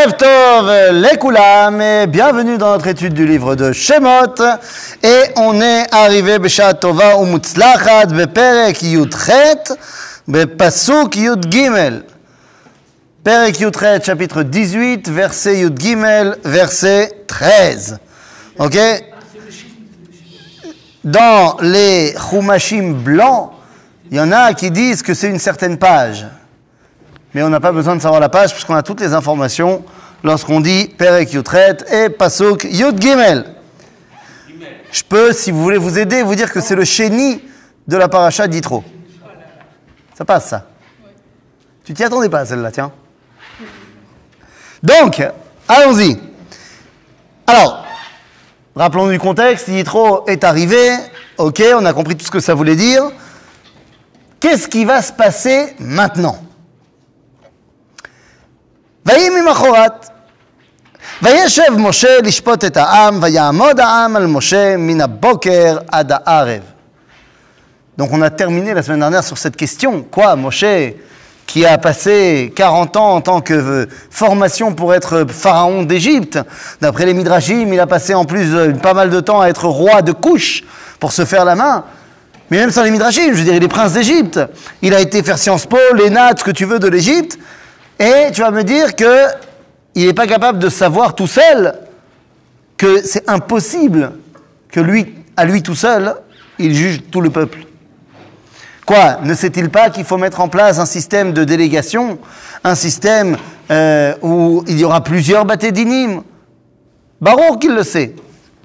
Erev Tov bienvenue dans notre étude du livre de Shemot. Et on est arrivé Beshat Tova Umutzlachat Beperek Yudchet Bepasuk Yud Gimel. Perek Yudchet chapitre 18 verset Yud Gimel verset 13 Ok? Dans les Chumashim blancs il y en a qui disent que c'est une certaine page mais on n'a pas besoin de savoir la page puisqu'on a toutes les informations lorsqu'on dit Perek Yutret et Pasuk Yud Gimel. Je peux, si vous voulez vous aider, vous dire que c'est le chéni de la paracha d'Itro. Ça passe, ça. Tu t'y attendais pas, celle-là, tiens. Donc, allons-y. Alors, rappelons du contexte, Yitro est arrivé, ok, on a compris tout ce que ça voulait dire. Qu'est-ce qui va se passer maintenant? ויהי ממחרת. וישב משה לשפוט את העם, ויעמוד העם על משה מן הבוקר עד הערב. Donc on a terminé la semaine dernière sur cette question. Quoi, Moshe, qui a passé 40 ans en tant que formation pour être pharaon d'Égypte, d'après les Midrashim, il a passé en plus pas mal de temps à être roi de couche pour se faire la main. Mais même sans les Midrashim, je veux dire, il est prince d'Égypte. Il a été faire Sciences Po, l'ENA, ce que tu veux de l'Égypte. Et tu vas me dire que il n'est pas capable de savoir tout seul que c'est impossible que lui, à lui tout seul, il juge tout le peuple. Quoi Ne sait-il pas qu'il faut mettre en place un système de délégation, un système euh, où il y aura plusieurs bâtés d'inim Baron qu'il le sait.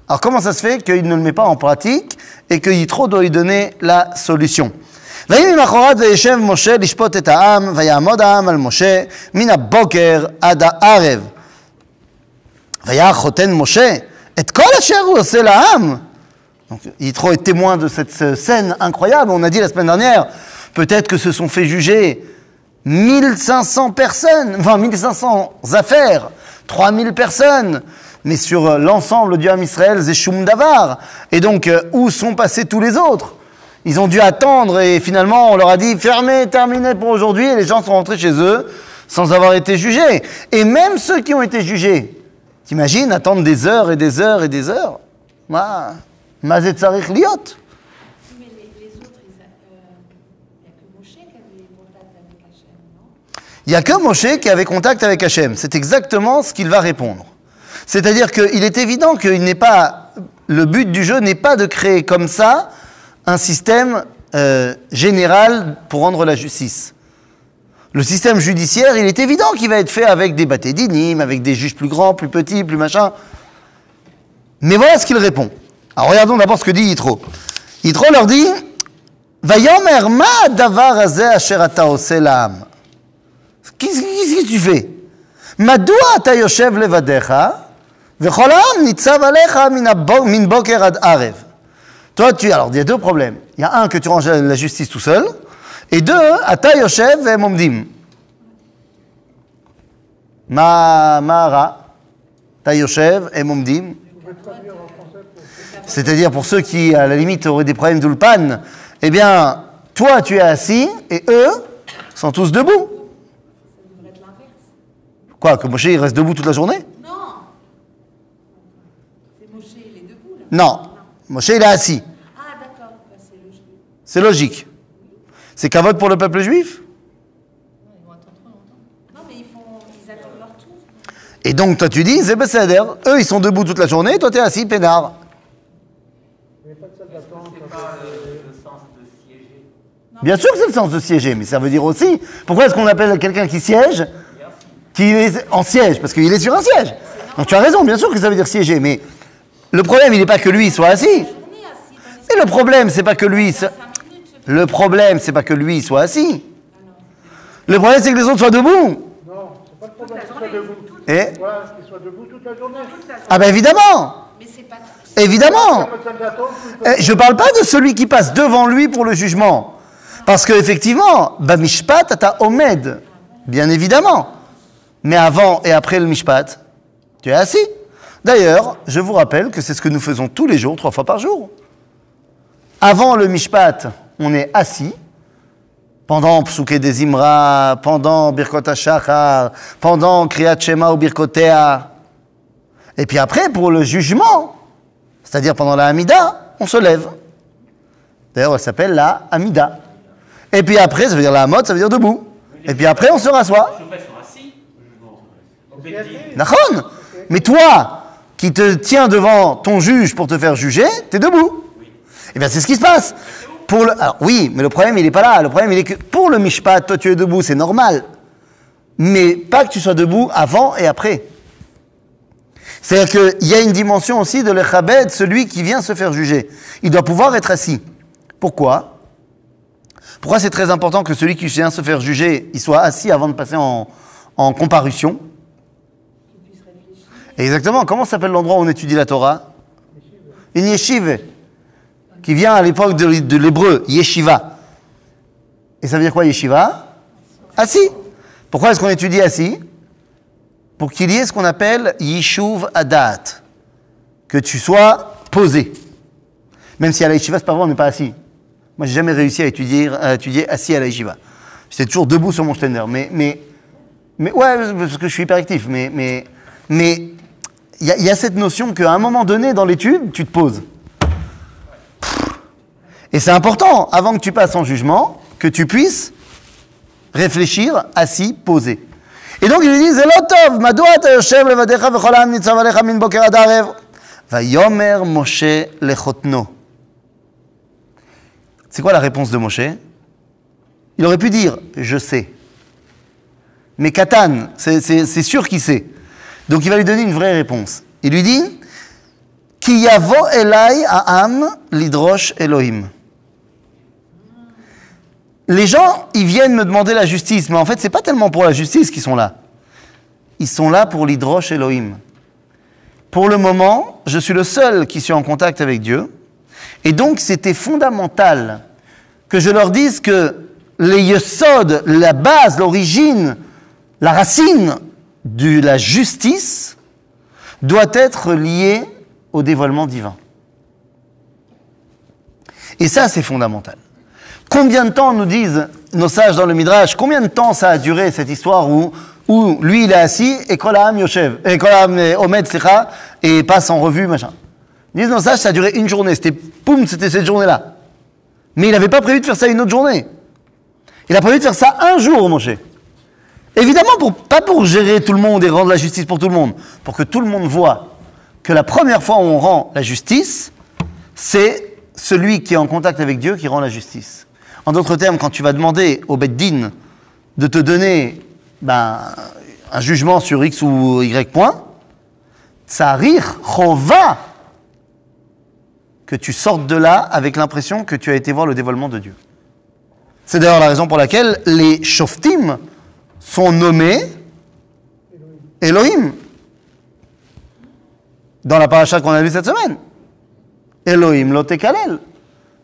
Alors comment ça se fait qu'il ne le met pas en pratique et que Yitro doit lui donner la solution? ויהי ממחרת וישב משה לשפוט את העם, ויעמוד העם על משה מן הבוקר עד הערב. והיה חותן משה את כל אשר הוא עושה לעם. Donc, Yitro est témoin de cette scène incroyable. On a dit la semaine dernière, peut-être que se sont fait juger 1500 personnes, enfin 1500 affaires, 3000 personnes, mais sur l'ensemble du Ham Israël, Zeshum Davar. Et donc, où sont passés tous les autres Ils ont dû attendre et finalement on leur a dit fermez, terminé pour aujourd'hui et les gens sont rentrés chez eux sans avoir été jugés. Et même ceux qui ont été jugés, t'imagines, attendre des heures et des heures et des heures? Ma, Mazetzarich liot. Autres, il n'y a que Moshe qui avait contact avec Hachem, que. C'est exactement ce qu'il va répondre. C'est-à-dire qu'il est évident qu'il n'est pas. Le but du jeu n'est pas de créer comme ça un système euh, général pour rendre la justice. Le système judiciaire, il est évident qu'il va être fait avec des bâtés d'inim, avec des juges plus grands, plus petits, plus machin. Mais voilà ce qu'il répond. Alors regardons d'abord ce que dit Yitro. Yitro leur dit Vayomer ma davar Qu'est-ce que tu fais? Ta yoshev ad arev. Toi, tu, alors, il y a deux problèmes. Il y a un, que tu ranges la justice tout seul. Et deux, Ata Yoshev et Momdim. Ma, Mara, Ta Yoshev et Momdim. C'est-à-dire pour ceux qui, à la limite, auraient des problèmes d'ulpan, eh bien, toi, tu es assis et eux sont tous debout. Quoi, que Moshe, il reste debout toute la journée? Non C'est Moshe, il est debout, là. Non. Moshe, il est assis. Ah, d'accord, bah, c'est logique. C'est logique. C'est qu'un vote pour le peuple juif? Ils vont attendre trop longtemps. Non, mais ils, font, ils attendent leur tour. Et donc, toi, tu dis, c'est. Eux, ils sont debout toute la journée, toi, tu es assis, peinard. Bien sûr que c'est le sens de siéger, mais ça veut dire aussi. Pourquoi est-ce qu'on appelle quelqu'un qui siège? Qui est en siège Parce qu'il est sur un siège. Donc tu as raison, bien sûr que ça veut dire siéger, mais le problème, il n'est pas que lui soit assis. Et le problème, c'est pas que lui. se- que 5 minutes, se Le problème, c'est pas que lui soit assis. Le problème, c'est que les autres soient debout. Non, c'est pas le problème qu'il soit debout. Et Voilà, debout toute la journée. ah ben évidemment, Mais c'est pas. évidemment. Eh, Je ne parle pas de celui qui passe devant lui pour le jugement. Parce qu'effectivement, Bamishpat ata omed, bien évidemment. Mais avant et après le Mishpat, tu es assis. D'ailleurs, je vous rappelle que c'est ce que nous faisons tous les jours, trois fois par jour. Avant le Mishpat, on est assis. pendant Psuke des Imra, pendant Birkot HaShachar, pendant Kriyat Shema ou Birkotea. Et puis après, pour le jugement, c'est-à-dire pendant la Hamida, on se lève. D'ailleurs, elle s'appelle la Hamida. Et puis après, ça veut dire la Hamod, ça veut dire debout. Et puis après, on se rassoit. D'accord Mais toi, qui te tiens devant ton juge pour te faire juger, t'es debout. Eh bien, c'est ce qui se passe. Pour le, alors, oui, mais le problème, il n'est pas là. Le problème, il est que pour le mishpat, toi, tu es debout, c'est normal. Mais pas que tu sois debout avant et après. C'est-à-dire qu'il y a une dimension aussi de l'echabed, celui qui vient se faire juger. Il doit pouvoir être assis. Pourquoi? Pourquoi c'est très important que celui qui vient se faire juger, il soit assis avant de passer en, en comparution? Exactement. Comment s'appelle l'endroit où on étudie la Torah? Une yeshive. Qui vient à l'époque de, l'hébreu, yeshiva. Et ça veut dire quoi, yeshiva? Assis. Pourquoi est-ce qu'on étudie assis? Pour qu'il y ait ce qu'on appelle yishuv adat. Que tu sois posé. Même si à la yeshiva, c'est pas vrai, on n'est pas assis. Moi, j'ai jamais réussi à étudier, à étudier assis à la yeshiva. J'étais toujours debout sur mon stender. Mais, mais, mais ouais, parce que je suis hyperactif. Mais, mais, mais il y, a- cette notion qu'à un moment donné dans l'étude, tu te poses. Et c'est important, avant que tu passes en jugement, que tu puisses réfléchir assis, posé. Et donc il lui dit, Zelotov, madou ata yoshev levadecha v'chol ha'am nitzav alecha min boker ad arev. Vayomer Moshe lechotno. C'est quoi la réponse de Moshe? Il aurait pu dire, je sais. Mais Katan, c'est sûr qu'il sait. Donc il va lui donner une vraie réponse. Il lui dit Ki yavo elai ha'am lidrosh Elohim. Les gens, ils viennent me demander la justice, mais en fait, c'est pas tellement pour la justice qu'ils sont là. Ils sont là pour l'hydroche Elohim. Pour le moment, je suis le seul qui suis en contact avec Dieu. Et donc, c'était fondamental que je leur dise que les la base, l'origine, la racine de la justice doit être liée au dévoilement divin. Et ça, c'est fondamental. Combien de temps nous disent nos sages dans le Midrash, combien de temps ça a duré cette histoire où, où lui il est assis et Kolaam Yoshev, et Kolaam Omed, et passe en revue, machin. Disent nos sages, ça a duré une journée, c'était poum, c'était cette journée-là. Mais il n'avait pas prévu de faire ça une autre journée. Il a prévu de faire ça un jour, Moshe. Évidemment, pas pour gérer tout le monde et rendre la justice pour tout le monde, pour que tout le monde voit que la première fois où on rend la justice, c'est celui qui est en contact avec Dieu qui rend la justice. En d'autres termes, quand tu vas demander au Beddin de te donner ben, un jugement sur X ou Y point, Tsarir Chova, que tu sortes de là avec l'impression que tu as été voir le dévoilement de Dieu. C'est d'ailleurs la raison pour laquelle les Shoftim sont nommés Elohim. Dans la paracha qu'on a vue cette semaine. Elohim lo tekalel.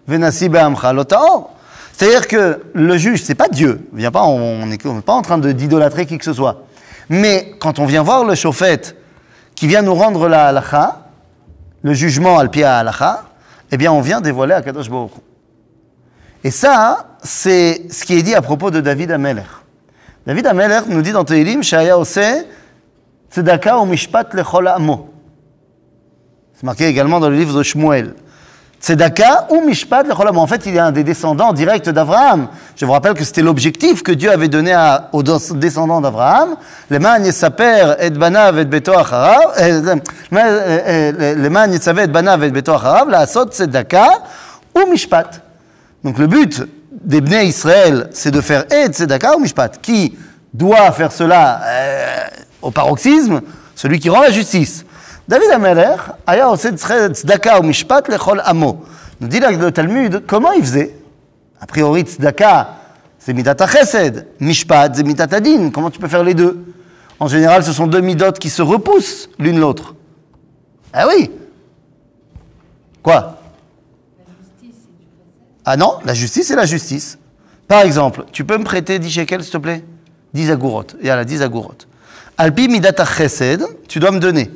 Venasi be'amcha lo ta'or. C'est-à-dire que le juge, c'est pas Dieu. Viens pas, on n'est pas en train d'idolâtrer qui que ce soit. Mais quand on vient voir le chauffette qui vient nous rendre la halacha, le jugement al pia halacha, eh bien on vient dévoiler à Kadosh Baruch. Et ça, c'est ce qui est dit à propos de David Ameler. David Ameler nous dit dans Tehilim, Shaya ose tzedaka ou mishpat lechol amo. C'est marqué également dans le livre de Shmuel. Tzedaka ou Mishpat lechol amo. En fait, il est un des descendants directs d'Abraham. Je vous rappelle que c'était l'objectif que Dieu avait donné aux descendants d'Abraham. Leman yesaper et banav et beto acharav. euh, euh, euh, Leman yesaver et banav et beto acharav. La asot tzedaka ou Mishpat. Donc le but des Bnei Israël, c'est de faire et tzedaka ou Mishpat. Qui doit faire cela euh, au paroxysme? Celui qui rend la justice. David Ameler, aya tzedaka ou Mishpat lechol amo. Nous dit là le Talmud, comment il faisait? A priori, tzedaka, c'est midat chesed. Mishpat, c'est midat adin. Comment tu peux faire les deux? En général, ce sont deux midotes qui se repoussent l'une l'autre. Ah oui Quoi La justice, c'est du recette. Ah non, la justice, c'est la justice. Par exemple, tu peux me prêter 10 shekels, s'il te plaît? 10 agourot. Et à la 10 agourot. Alpi midata chesed, tu dois me donner.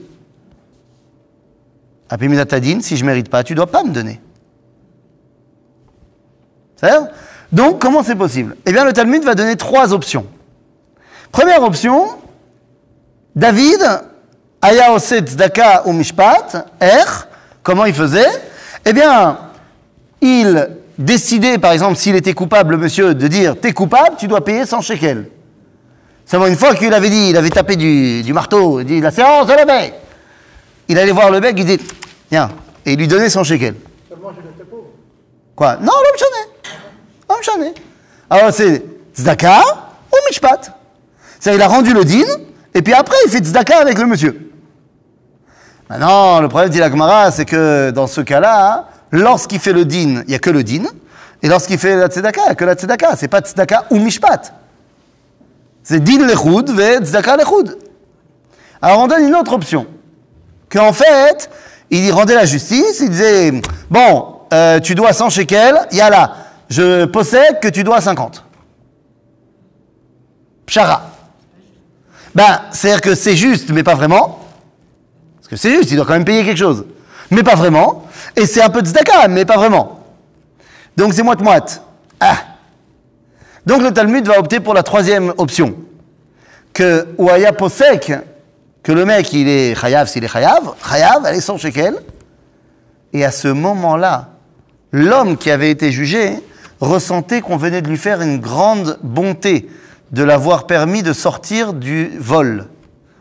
Alpi midata din, si je ne mérite pas, tu ne dois pas me donner. C'est-à-dire, Donc, comment c'est possible? Eh bien, le Talmud va donner trois options. Première option, David, Aya Oset Tzedaka ou Mishpat, Er, comment il faisait? Eh bien, il décidait, par exemple, s'il était coupable, le monsieur, de dire T'es coupable, tu dois payer 100 shekels. Seulement une fois qu'il avait dit, il avait tapé du, du marteau, il dit La séance est levée Il allait voir le bec, il dit Viens, et il lui donnait 100 shekels. Seulement, je pauvre. Quoi? Non, l'homme chané. Alors c'est tzedaka ou mishpat. C'est il a rendu le din, et puis après il fait tzedaka avec le monsieur. Maintenant, le problème dit la Gemara, c'est que dans ce cas-là, hein, lorsqu'il fait le din, il n'y a que le din, et lorsqu'il fait la tzedaka, il n'y a que la tzedaka. C'est pas tzedaka ou mishpat. C'est din lechud ve tzedaka lechud. Alors on donne une autre option. Qu'en fait, il rendait la justice, il disait, bon, euh, tu dois 100 shekels, yalla, je possède que tu dois 50. Pshara. Ben, c'est-à-dire que c'est juste, mais pas vraiment. Parce que c'est juste, il doit quand même payer quelque chose. Mais pas vraiment. Et c'est un peu tzedaka, mais pas vraiment. Donc c'est moite-moite. Ah. Donc le Talmud va opter pour la troisième option. Que Ouaya Posek, que le mec il est chayav s'il est chayav, chayav, allez 100 shekels. Et à ce moment-là, l'homme qui avait été jugé ressentait qu'on venait de lui faire une grande bonté de l'avoir permis de sortir du vol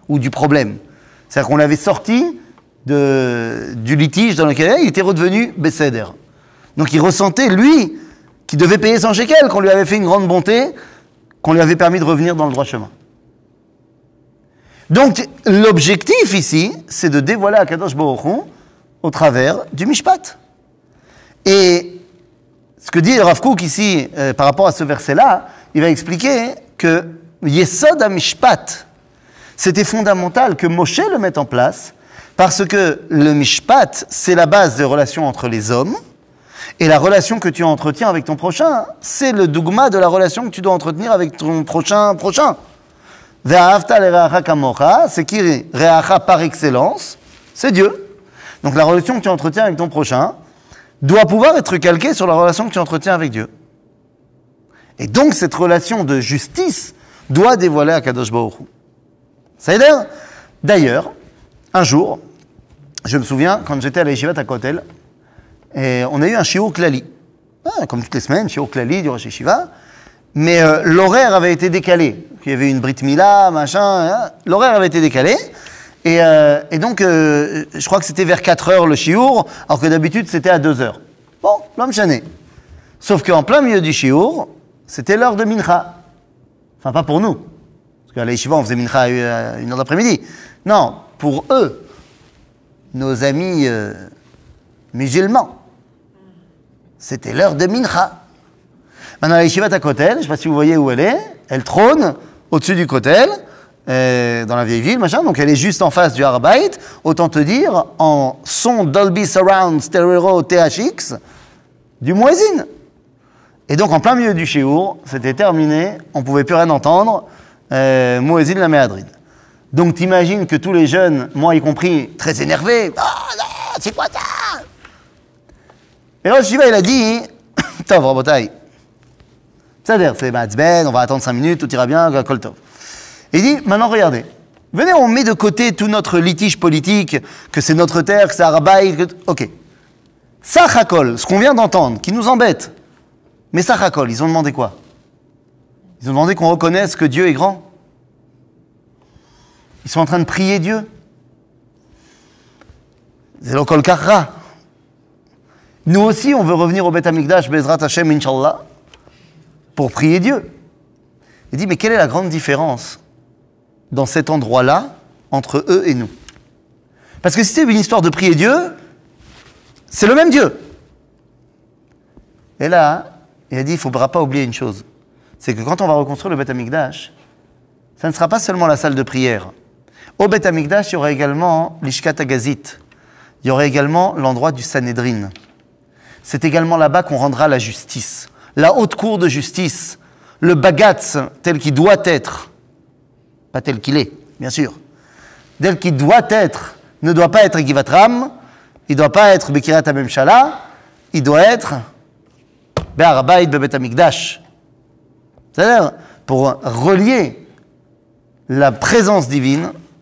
ou du problème. C'est-à-dire qu'on l'avait sorti du litige dans lequel il était redevenu Besséder. Donc il ressentait, lui, qui devait payer son shekel, qu'on lui avait fait une grande bonté, qu'on lui avait permis de revenir dans le droit chemin. Donc l'objectif ici, c'est de dévoiler Akadosh Baruch Hu au travers du Mishpat. Et ce que dit Rav Kook ici euh, par rapport à ce verset-là, il va expliquer que Yesod HaMishpat, c'était fondamental que Moshe le mette en place parce que le Mishpat, c'est la base des relations entre les hommes et la relation que tu entretiens avec ton prochain, c'est le dogma de la relation que tu dois entretenir avec ton prochain prochain. C'est qui reacha par excellence? C'est Dieu. Donc la relation que tu entretiens avec ton prochain doit pouvoir être calquée sur la relation que tu entretiens avec Dieu. Et donc cette relation de justice doit dévoiler à Kadosh Baruch D'ailleurs, un jour, je me souviens, quand j'étais à la à Kotel, et on a eu un shiur klali. Ah, comme toutes les semaines, shiur klali du Rosh Yeshiva. Mais euh, l'horaire avait été décalé. Il y avait une Brit Mila, machin. hein. L'horaire avait été décalé. Et, euh, donc, euh, je crois que c'était vers 4 heures le shiur, alors que d'habitude c'était à 2 heures. Bon, l'homme chané. Sauf qu'en plein milieu du shiur, c'était l'heure de mincha. Enfin, pas pour nous. Parce qu'à la on faisait mincha une heure d'après-midi. Non, pour eux, nos amis euh, musulmans. C'était l'heure de mincha. Maintenant, la yeshiva à Kotel, je ne sais pas si vous voyez où elle est, elle trône au-dessus du Kotel, euh, dans la vieille ville, machin, donc elle est juste en face du Harbait. Autant te dire, en son Dolby Surround Stereo THX, du Muezzin. Et donc, en plein milieu du shiur, c'était terminé, on ne pouvait plus rien entendre, euh, la Méadrine. Donc, t'imagines que tous les jeunes, moi y compris, très énervés, ah, là, c'est quoi ça Et là, Shiva, il a dit, Tov, Rabotai, c'est-à-dire, c'est Matzben, on va attendre 5 minutes, tout ira bien, Kol Tov. Il dit, maintenant regardez, venez, on met de côté tout notre litige politique, que c'est notre terre, que c'est Arabaï, que... ok. Sachakol, ce qu'on vient d'entendre, qui nous embête, mais Sachakol, ils ont demandé quoi? Ils ont demandé qu'on reconnaisse que Dieu est grand. Ils sont en train de prier Dieu. Nous aussi, on veut revenir au Beth Amikdash, Bezrat Hashem, Inch'Allah, pour prier Dieu. Il dit, mais quelle est la grande différence dans cet endroit-là entre eux et nous? Parce que si c'est une histoire de prier Dieu, c'est le même Dieu. Et là, il a dit, il ne faudra pas oublier une chose. C'est que quand on va reconstruire le Beth Amikdash, ça ne sera pas seulement la salle de prière. Au Beth Amikdash, il y aurait également l'Ishkat Agazit. Il y aurait également l'endroit du Sanhedrin. C'est également là-bas qu'on rendra la justice, la haute cour de justice, le bagatz tel qu'il doit être, pas tel qu'il est, bien sûr, tel qu'il doit être, ne doit pas être Givatram, il ne doit pas être Bekirat Amemshala, il doit être Be'arabayit Bebet Amikdash. C'est-à-dire pour relier la présence divine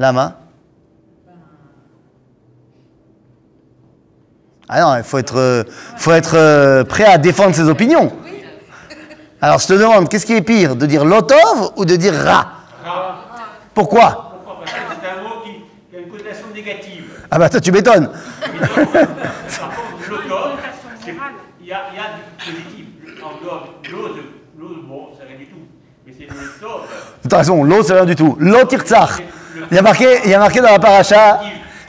Lama Ah non, il faut être, euh, faut être euh, prêt à défendre ses opinions. Alors je te demande, qu'est-ce qui est pire, de dire lotov ou de dire ra? Pourquoi? Pourquoi? Parce que c'est un mot qui, qui a une connotation négative. Ah bah toi tu m'étonnes. Il y a, il y a du positif. En dehors, l'ose, bon, c'est rien du tout. Mais c'est l'automne. De toute façon, l'eau c'est rien du tout. L'eau. Il y a marqué, il y a marqué dans la paracha.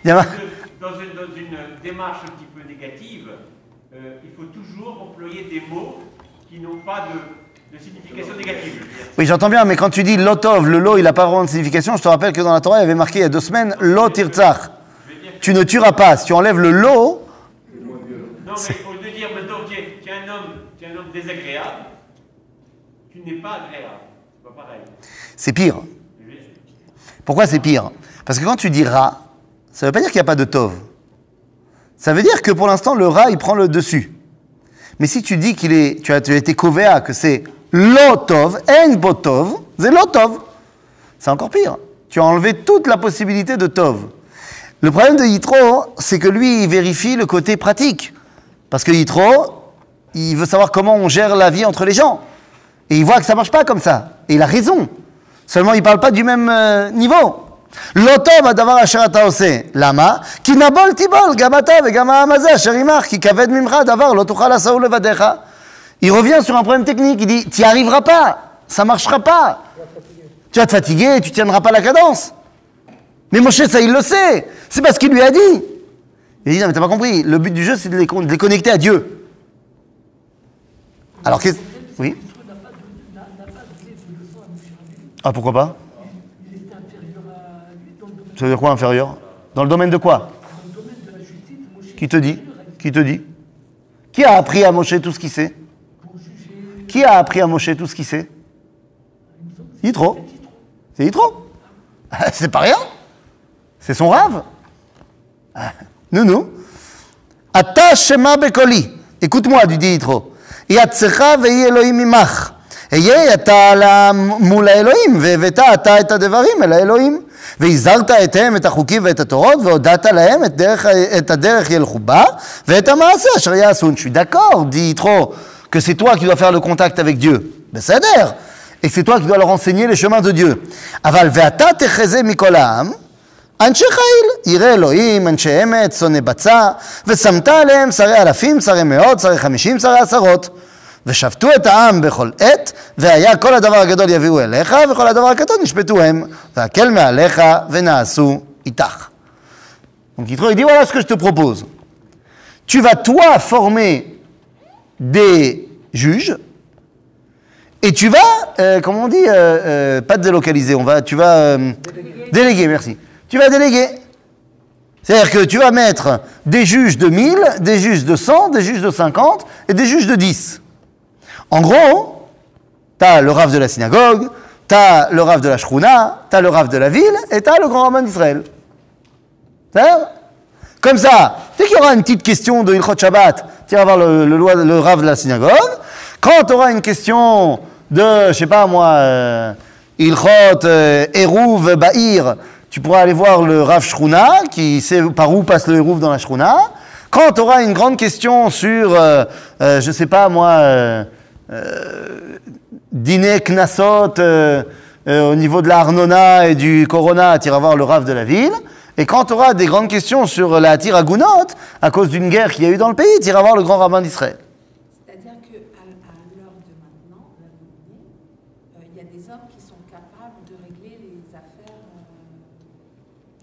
Il y a mar- Dans une, dans une démarche un petit peu négative, euh, il faut toujours employer des mots qui n'ont pas de, de signification négative. Oui, j'entends bien, mais quand tu dis lotov, le lot, il n'a pas vraiment de signification. Je te rappelle que dans la Torah, il y avait marqué il y a deux semaines, lo tirtzach. Tu ne tueras pas. Si tu enlèves le lot, Non, mais au lieu de dire maintenant tu es, tu es un homme, tu es un homme désagréable, tu n'es pas agréable. C'est pas pareil. c'est pire. Pourquoi c'est pire? Parce que quand tu dis ra, ça ne veut pas dire qu'il n'y a pas de tov. Ça veut dire que pour l'instant, le ra, il prend le dessus. Mais si tu dis qu'il est, tu as, été kovéa, que c'est lotov, en botov, c'est lotov. C'est encore pire. Tu as enlevé toute la possibilité de tov. Le problème de Yitro, c'est que lui, il vérifie le côté pratique. Parce que Yitro, il veut savoir comment on gère la vie entre les gens. Et il voit que ça marche pas comme ça. Et il a raison. Seulement, il ne parle pas du même euh, niveau. L'autom adavar asher ata osé. Lama Ki nabol tibol, gam ata vegam ha'am hazeh asher imach, ki kaved davar lo tuchal asau levadecha. Il revient sur un problème technique. Il dit, tu n'y arriveras pas. Ça ne marchera pas. Tu vas te fatiguer, tu ne tiendras pas la cadence. Mais mon Moshe, ça, il le sait. C'est parce qu'il lui a dit. Il dit, non, mais t'as pas compris. Le but du jeu, c'est de, de les, connecter à Dieu. Alors qu'est-ce... Oui ah, pourquoi pas Ça veut dire quoi inférieur Dans le domaine de quoi qui te dit Qui te dit Qui a appris à Moshe tout ce qu'il sait. Qui a appris à Moshe tout ce qu'il sait Yitro. C'est Yitro. C'est pas rien. C'est son rêve. Nous, nous. Ata Shema Bekoli. Écoute-moi, du dit Yitro. Yatsecha ve'i Elohimimach. היה אתה מול האלוהים, והבאת אתה את הדברים אל האלוהים. והזהרת אתהם את החוקים ואת התורות, והודעת להם את, דרך, את הדרך ילכו בה, ואת המעשה אשר יעשון. Je suis d'accord, dit Yitro, que c'est toi qui dois faire. בסדר. Et c'est toi qui dois leur Dieu. אבל ואתה תחזה מכל העם, אנשי חיל, יראי אלוהים, אנשי אמת, שונאי בצע, ושמת עליהם שרי אלפים, שרי מאות, שרי חמישים, שרי עשרות. ושפטו את העם בכל עת, והיה כל הדבר הגדול יביאו אליך, וכל הדבר הקטן ישפטו הם, והקל מעליך ונעשו איתך. Donc Yitro, il dit voilà ce que je te propose. Tu vas toi former des juges, et tu vas, euh, comment on dit, euh, euh, pas délocaliser, on va, tu vas euh, déléguer, merci. Tu vas déléguer. C'est-à-dire que tu vas mettre des juges de 1000, des juges de 100, des juges de 50 et des juges de 10. En gros, tu as le rave de la synagogue, tu as le rave de la shruna, tu as le rave de la ville et tu as le grand rabbin d'Israël. Comme ça, dès qu'il y aura une petite question de Ilchot Shabbat, tu vas voir le, le, de la synagogue. Quand tu auras une question de, je sais pas moi, euh, Ilchot, euh, Eruv, Ba'ir, tu pourras aller voir le rave Shruna, qui sait par où passe le Eruv dans la Shruna. Quand tu auras une grande question sur, euh, euh, je sais pas moi, euh, dîner Knassot euh, euh, au niveau de la Arnona et du Corona, tu iras voir le rave de la ville. Et quand tu auras des grandes questions sur la Tiragounot, à cause d'une guerre qu'il y a eu dans le pays, tu iras voir le grand rabbin d'Israël. C'est-à-dire qu'à à l'heure de maintenant, il y a des hommes qui sont capables de régler les affaires,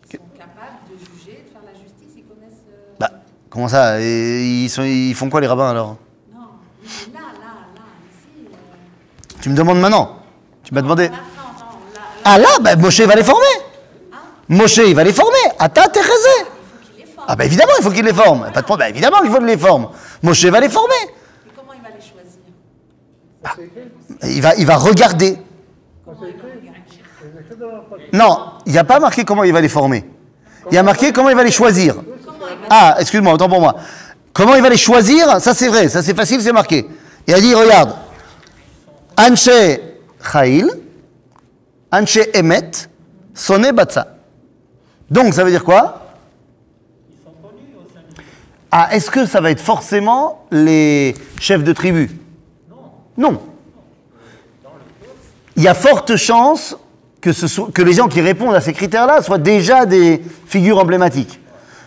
qui sont capables de juger, de faire la justice, ils connaissent. Bah, Comment ça? Et ils, sont- ils font quoi les rabbins alors Non, mais là, là, là, ici. euh, Tu me demandes maintenant. Tu m'as demandé. Ah là, bah, Moshe va les former. Moshe, il va les former. Ata Terezé. Ah bah évidemment, il faut qu'il les forme. Pas de problème. Bah, évidemment qu'il faut qu'il les forme. Moshe va les former. Mais comment il va les choisir écrit Il va, il va regarder. Non, il n'y a pas marqué comment il va les former. Il y a marqué comment il va les choisir. Ah, excuse-moi, autant pour moi. Comment il va les choisir Ça c'est vrai, ça c'est facile, c'est marqué. Il a dit, regarde, Anche Chail, Anche Emet, Soné Batsa. Donc ça veut dire quoi? Ah, est-ce que ça va être forcément les chefs de tribu? Non. Il y a forte chance que, les gens qui répondent à ces critères-là soient déjà des figures emblématiques.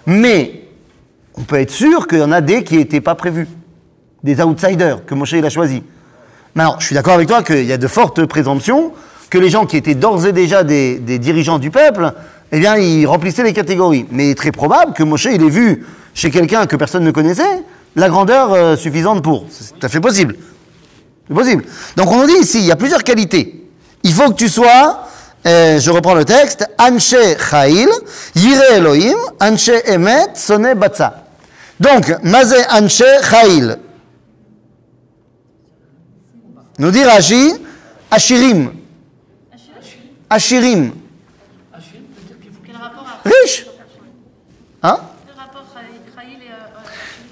Mais on peut être sûr qu'il y en a des qui n'étaient pas prévus. Des outsiders que Moshe a choisis. Maintenant, je suis d'accord avec toi qu'il y a de fortes présomptions que les gens qui étaient d'ores et déjà des, dirigeants du peuple, eh bien, ils remplissaient les catégories. Mais il est très probable que Moshe, il ait vu chez quelqu'un que personne ne connaissait la grandeur euh, suffisante pour. C'est tout à fait possible. C'est possible. Donc on nous dit ici, il y a plusieurs qualités. Il faut que tu sois, euh, je reprends le texte, Anche Chail, Yire Elohim, Anche Emet, Sone Batsa. Donc, Mazé Anche Chail. Nous dit Rashi, Ashirim. Ashirim. Riche. Hein? Khaïl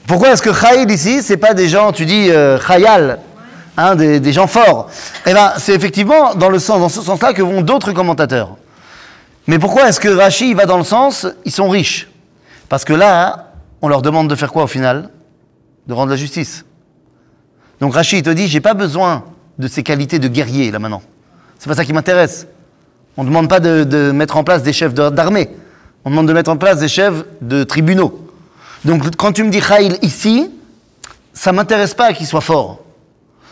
Pourquoi est-ce que Chaïl ici, c'est pas des gens, tu dis euh, hein, des, des gens forts? Eh bien, c'est effectivement dans, le sens, dans ce sens-là que vont d'autres commentateurs. Mais pourquoi est-ce que Rachi il va dans le sens, ils sont riches? Parce que là, on leur demande de faire quoi au final? De rendre la justice. Donc Rachi, il te dit, j'ai pas besoin de ces qualités de guerrier, là maintenant. C'est pas ça qui m'intéresse. On ne demande pas de, de mettre en place des chefs d'armée. On demande de mettre en place des chefs de tribunaux. Donc quand tu me dis Khaïl ici, ça m'intéresse pas qu'il soit fort.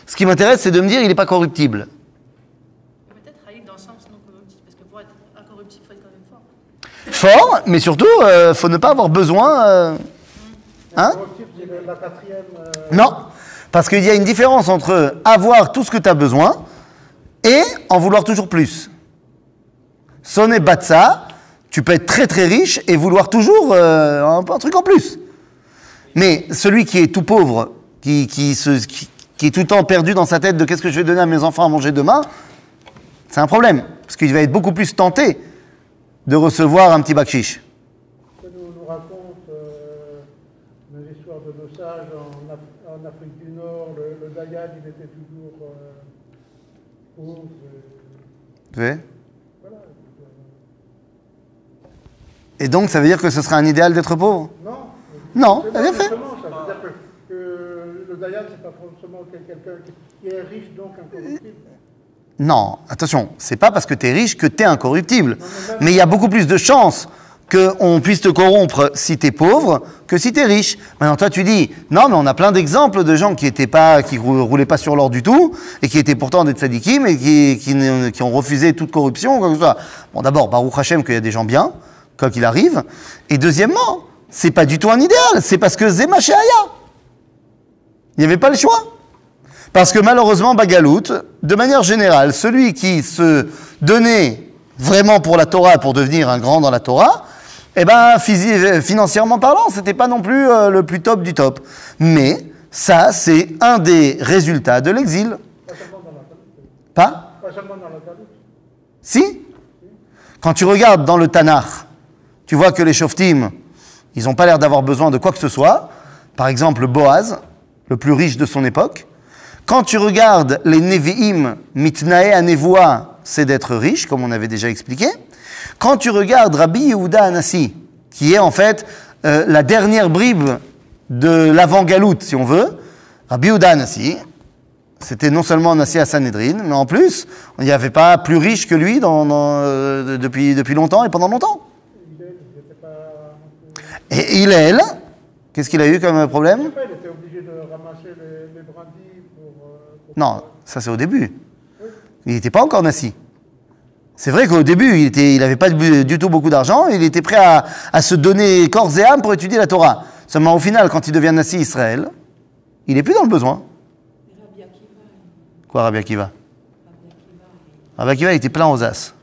Ce qui m'intéresse, c'est de me dire il n'est pas corruptible. peut-être Khaïl dans le sens non corruptible Parce que pour être incorruptible, il faut être quand même fort. Fort, mais surtout, euh, faut ne pas avoir besoin. euh, hein? La quatrième. euh, Non, parce qu'il y a une différence entre avoir tout ce que tu as besoin et en vouloir toujours plus. Sonner Batsa, tu peux être très très riche et vouloir toujours euh, un, truc en plus. Mais celui qui est tout pauvre, qui, est tout le temps perdu dans sa tête de qu'est-ce que je vais donner à mes enfants à manger demain, c'est un problème. Parce qu'il va être beaucoup plus tenté de recevoir un petit nous raconte euh, en Afrique du Nord. Le, le Dayan, il était toujours euh, pauvre. euh, Vous voyez voilà. Et donc, ça veut dire que ce serait un idéal d'être pauvre? Non. Non, t'as bien pas fait. justement ça. C'est-à-dire que, que le Dayan, c'est pas forcément quel- quelqu'un qui, qui est riche, donc incorruptible. Non, attention, c'est pas parce que tu es riche que tu es incorruptible. Mais il y a beaucoup plus de chances qu'on puisse te corrompre si tu es pauvre que si tu es riche. Maintenant, toi, tu dis, non, mais on a plein d'exemples de gens qui étaient pas, qui rou- roulaient pas sur l'or du tout, et qui étaient pourtant des tzadikim, et qui, ont refusé toute corruption, quoi que ce soit. Bon, d'abord, Baruch Hashem, qu'il y a des gens bien, quoi qu'il arrive. Et deuxièmement, c'est pas du tout un idéal, c'est parce que Zema Sheaya. Il n'y avait pas le choix. Parce que malheureusement, Bagalout, de manière générale, celui qui se donnait vraiment pour la Torah, pour devenir un grand dans la Torah, eh ben, financièrement parlant, c'était pas non plus euh, le plus top du top. Mais ça, c'est un des résultats de l'exil. Pas. Si? Quand tu regardes dans le Tanakh, tu vois que les Shoftim, ils n'ont pas l'air d'avoir besoin de quoi que ce soit. Par exemple, Boaz, le plus riche de son époque. Quand tu regardes les Nevi'im, Mitnae à c'est d'être riche, comme on avait déjà expliqué. Quand tu regardes Rabbi Yehuda Anassi, qui est en fait euh, la dernière bribe de l'avant-galoute, si on veut, Rabbi Yehuda Anassi, c'était non seulement Anassi à Sanhedrin, mais en plus, il n'y avait pas plus riche que lui dans- dans, euh, depuis, depuis longtemps et pendant longtemps. Il est- il. Et Hillel, qu'est-ce qu'il a eu comme problème? Il était obligé de ramasser les, les brindilles pour. euh, pour- Non, ça c'est au début. Il n'était pas encore Nassi. C'est vrai qu'au début, il n'avait pas du tout beaucoup d'argent, il était prêt à, se donner corps et âme pour étudier la Torah. Seulement au final, quand il devient Nassi Israël, il n'est plus dans le besoin. Quoi, Rabbi Akiva? Rabbi Akiva, il- était plein aux as.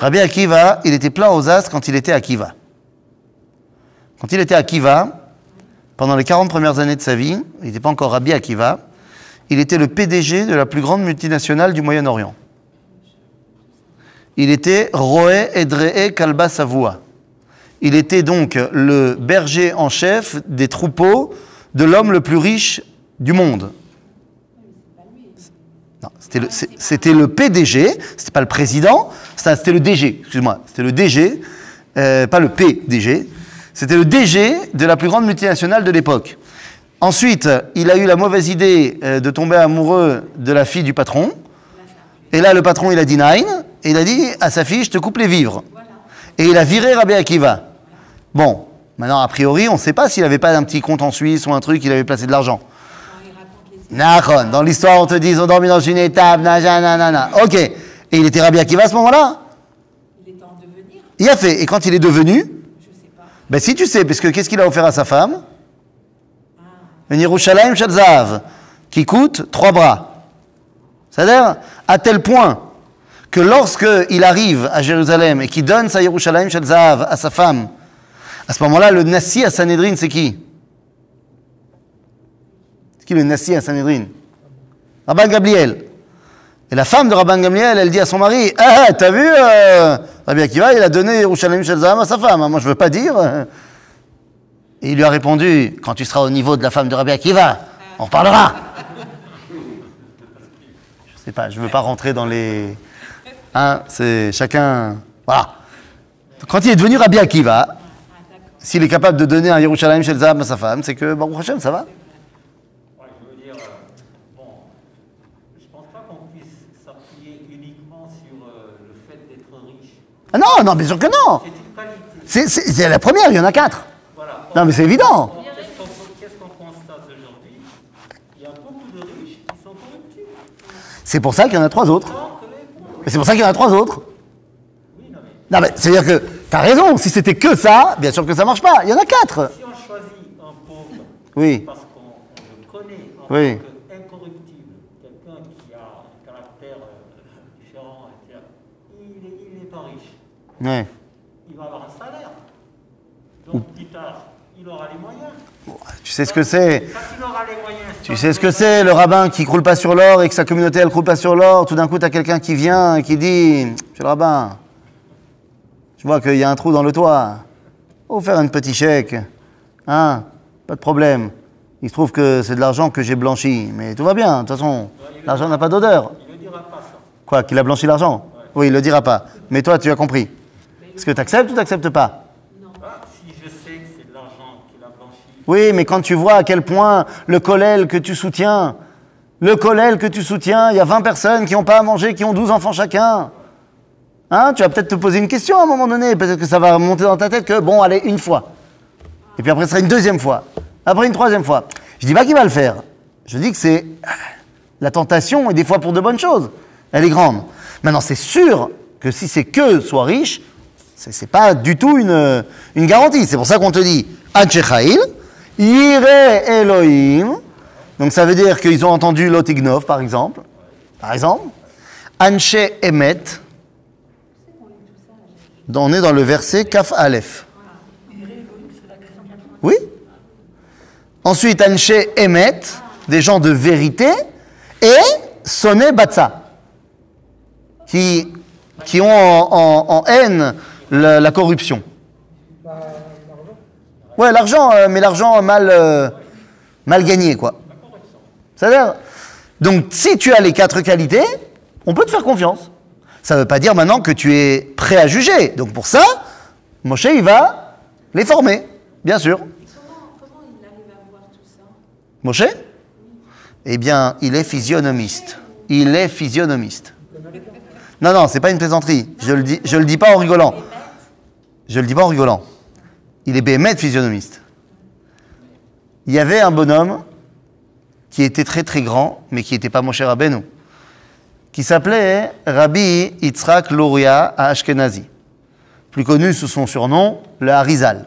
Rabbi Akiva, il était plein aux as quand il était à Kiva. Quand il était à Kiva, pendant les 40 premières années de sa vie, il n'était pas encore Rabbi Akiva, il était le PDG de la plus grande multinationale du Moyen-Orient. Il était Roé Edree Kalba Savoua. Il était donc le berger en chef des troupeaux de l'homme le plus riche du monde. C'était le, le PDG, c'était pas le président, c'était c'était le DG, excuse-moi, c'était le DG, euh, pas le PDG, c'était le DG de la plus grande multinationale de l'époque. Ensuite, il a eu la mauvaise idée euh, de tomber amoureux de la fille du patron. Et là, le patron, il a dit nine, et il a dit à sa fille, je te coupe les vivres. Et il a viré Rabbi Akiva. Bon, maintenant, a priori, on ne sait pas s'il n'avait pas un petit compte en Suisse ou un truc, il avait placé de l'argent. dans l'histoire, on te dit, ils ont dormi dans une étable, nanana. Ok. Et il était Rabbi Akiva à ce moment-là? Il est en devenir, Il a fait. Et quand il est devenu, je sais pas. ben si tu sais, parce que qu'est-ce qu'il a offert à sa femme? Une Yerushalayim qui coûte trois bras. C'est-à-dire, à tel point que lorsque il arrive à Jérusalem et qu'il donne sa Yerushalayim Shalzav à sa femme, à ce moment-là, le Nassi à Sanhedrin, c'est qui? C'est qui le Nassi à Sanhedrin? Rabban Gabriel. Et la femme de Rabban Gamliel, elle dit à son mari Ah, t'as vu, euh, Rabbi Akiva, il a donné Yerushalayim Shalzav à sa femme. Moi, je veux pas dire. Et il lui a répondu Quand tu seras au niveau de la femme de Rabbi Akiva, on reparlera. Je sais pas, je veux pas rentrer dans les. Hein, c'est chacun. Voilà. Quand il est devenu Rabbi Akiva, s'il est capable de donner un Yerushalayim Shalzav à sa femme, c'est que Baruch Hashem, ça va. Ouais, je veux dire, euh, bon, je pense pas qu'on puisse s'appuyer uniquement sur euh, le fait d'être riche. Ah non, non, bien sûr que non C'est la première, il y en a quatre. Voilà. Non, mais c'est évident. Qu'est-ce qu'on constate aujourd'hui? Il y a beaucoup de riches qui sont corruptibles. C'est pour ça qu'il y en a trois autres. Tant que les pauvres. Mais c'est pour ça qu'il y en a trois autres. Oui, non, mais Non, mais c'est-à-dire que t'as raison, si c'était que ça, bien sûr que ça marche pas. Il y en a quatre. si on choisit un pauvre Oui. parce qu'on on le connaît en Oui. tant qu'incorruptible, quelqu'un qui a un caractère euh, différent, etc., il n'est il n'est pas riche. Ouais. Il va avoir un salaire. Donc, plus tard, il aura les moyens. Tu sais ce que c'est Tu sais ce que c'est, le rabbin qui croule pas sur l'or et que sa communauté elle croule pas sur l'or. Tout d'un coup, tu as quelqu'un qui vient et qui dit Monsieur le rabbin, je vois qu'il y a un trou dans le toit. Faut faire un petit chèque. Hein Pas de problème. Il se trouve que c'est de l'argent que j'ai blanchi. Mais tout va bien, de toute façon, l'argent n'a pas d'odeur. Il ne dira pas ça. Quoi, qu'il a blanchi l'argent? Oui, il le dira pas. Mais toi, tu as compris. Est-ce que tu acceptes ou tu n'acceptes pas Ah, si je sais que c'est de l'argent qu'il a blanchi, Oui, mais quand tu vois à quel point le collèle que tu soutiens, le collèle que tu soutiens, il y a 20 personnes qui n'ont pas à manger, qui ont 12 enfants chacun. Hein, tu vas peut-être te poser une question à un moment donné. Peut-être que ça va monter dans ta tête que, bon, allez, une fois. Et puis après, ce sera une deuxième fois. Après, une troisième fois. Je dis pas qu'il va le faire. Je dis que c'est la tentation, et des fois pour de bonnes choses. Elle est grande. Maintenant, c'est sûr que si c'est que soit riche, c'est pas du tout une, une garantie. C'est pour ça qu'on te dit Anchechail, Yire Elohim. Donc ça veut dire qu'ils ont entendu Lotignov, par exemple. Par exemple. Anche Emet. On est dans le verset Kaf Aleph. Oui. Ensuite, Anche Emet, des gens de vérité, et Sonné Batsa, qui, ont en, haine la corruption. Ouais, l'argent, euh, mais l'argent mal, euh, mal gagné, quoi. C'est-à-dire, donc si tu as les quatre qualités, on peut te faire confiance. Ça ne veut pas dire maintenant que tu es prêt à juger. Donc pour ça, Moshe, il va les former, bien sûr. Ça? Moshe? Eh bien, il est physionomiste. Il est physionomiste. Non, non, c'est pas une plaisanterie. Je le je le dis pas en rigolant. Je le dis pas en rigolant. Il est béhémet physionomiste. Il y avait un bonhomme qui était très très grand, mais qui n'était pas Moshe Rabbeinu, qui s'appelait Rabbi Yitzhak Luria à Ashkenazi, plus connu sous son surnom, le Harizal.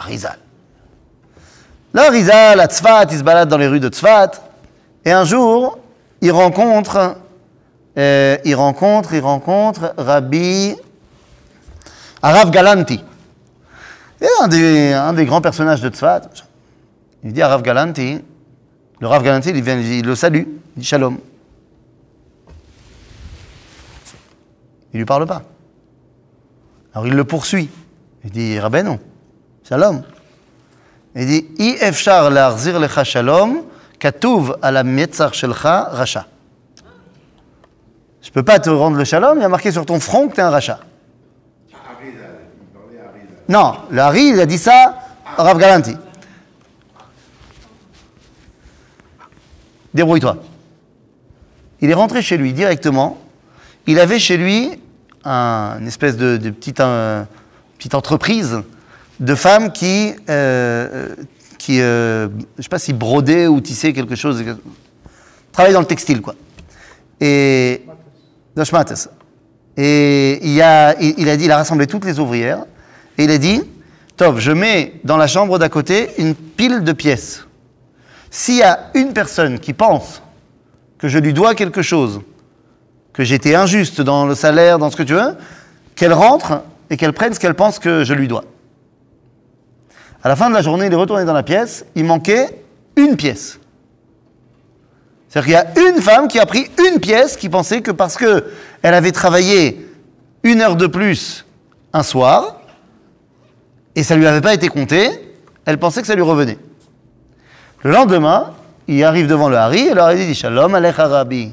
Arizal. Le Arizal, à Tzfat, il se balade dans les rues de Tzfat, et un jour, il rencontre, euh, il rencontre, il rencontre Rabbi Arav Galanti. Et un des, grands personnages de Tzfat. Il dit à Rav Galanti, le Rav Galanti, il, vient, il le salue, il dit Shalom. Il lui parle pas. Alors il le poursuit. Il dit Rabbeinu, Shalom. Il dit I efshar larzir lecha shalom, katuv ala metzar shelcha racha. Je peux pas te rendre le shalom, il y a marqué sur ton front que tu es un rachat. Non, le il a dit ça Rav Galanti. Débrouille-toi. Il est rentré chez lui directement. Il avait chez lui un, une espèce de, petite, entreprise de femmes qui, euh, qui euh, je sais pas si brodaient ou tissaient quelque chose, travaillaient dans le textile, quoi. Et. Et il a dit, il a rassemblé toutes les ouvrières, et il a dit, Tov, je mets dans la chambre d'à côté une pile de pièces. S'il y a une personne qui pense que je lui dois quelque chose, que été injuste dans le salaire, dans ce que tu veux, qu'elle rentre et qu'elle prenne ce qu'elle pense que je lui dois. À la fin de la journée, il est retourné dans la pièce, il manquait une pièce. C'est-à-dire qu'il y a une femme qui a pris une pièce qui pensait que parce que elle avait travaillé une heure de plus un soir, et ça lui avait pas été compté, elle pensait que ça lui revenait. Le lendemain, il arrive devant le Hari et le Hari dit Shalom Alecha Rabbi.